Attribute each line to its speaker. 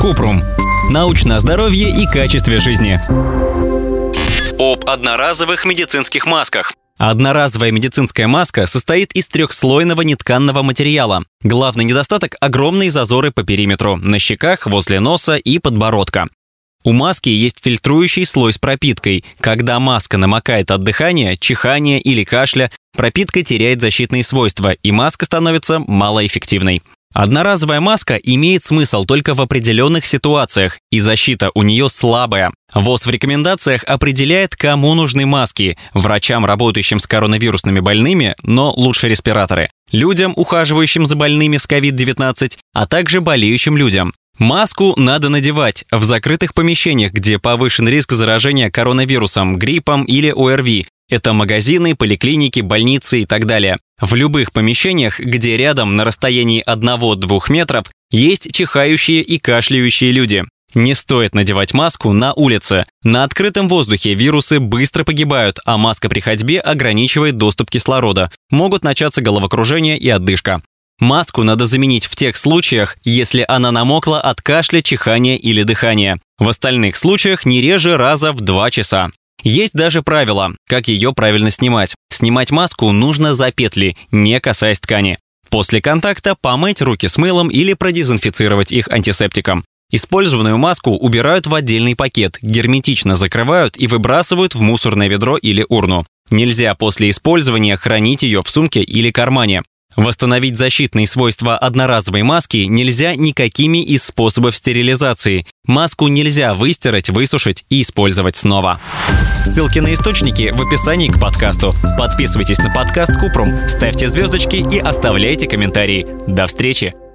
Speaker 1: Купрум. Научное здоровье и качестве жизни. Об одноразовых медицинских масках. Одноразовая медицинская маска состоит из трехслойного нетканного материала. Главный недостаток – огромные зазоры по периметру, на щеках, возле носа и подбородка. У маски есть фильтрующий слой с пропиткой. Когда маска намокает от дыхания, чихания или кашля, пропитка теряет защитные свойства, и маска становится малоэффективной. Одноразовая маска имеет смысл только в определенных ситуациях, и защита у нее слабая. ВОЗ в рекомендациях определяет, кому нужны маски. Врачам, работающим с коронавирусными больными, но лучше респираторы. Людям, ухаживающим за больными с COVID-19, а также болеющим людям. Маску надо надевать в закрытых помещениях, где повышен риск заражения коронавирусом, гриппом или ОРВИ. Это магазины, поликлиники, больницы и так далее. В любых помещениях, где рядом на расстоянии 1-2 метров есть чихающие и кашляющие люди. Не стоит надевать маску на улице. На открытом воздухе вирусы быстро погибают, а маска при ходьбе ограничивает доступ кислорода. Могут начаться головокружение и отдышка. Маску надо заменить в тех случаях, если она намокла от кашля, чихания или дыхания. В остальных случаях не реже раза в 2 часа. Есть даже правило, как ее правильно снимать. Снимать маску нужно за петли, не касаясь ткани. После контакта помыть руки с мылом или продезинфицировать их антисептиком. Использованную маску убирают в отдельный пакет, герметично закрывают и выбрасывают в мусорное ведро или урну. Нельзя после использования хранить ее в сумке или кармане. Восстановить защитные свойства одноразовой маски нельзя никакими из способов стерилизации. Маску нельзя выстирать, высушить и использовать снова. Ссылки на источники в описании к подкасту. Подписывайтесь на подкаст Купрум, ставьте звездочки и оставляйте комментарии. До встречи!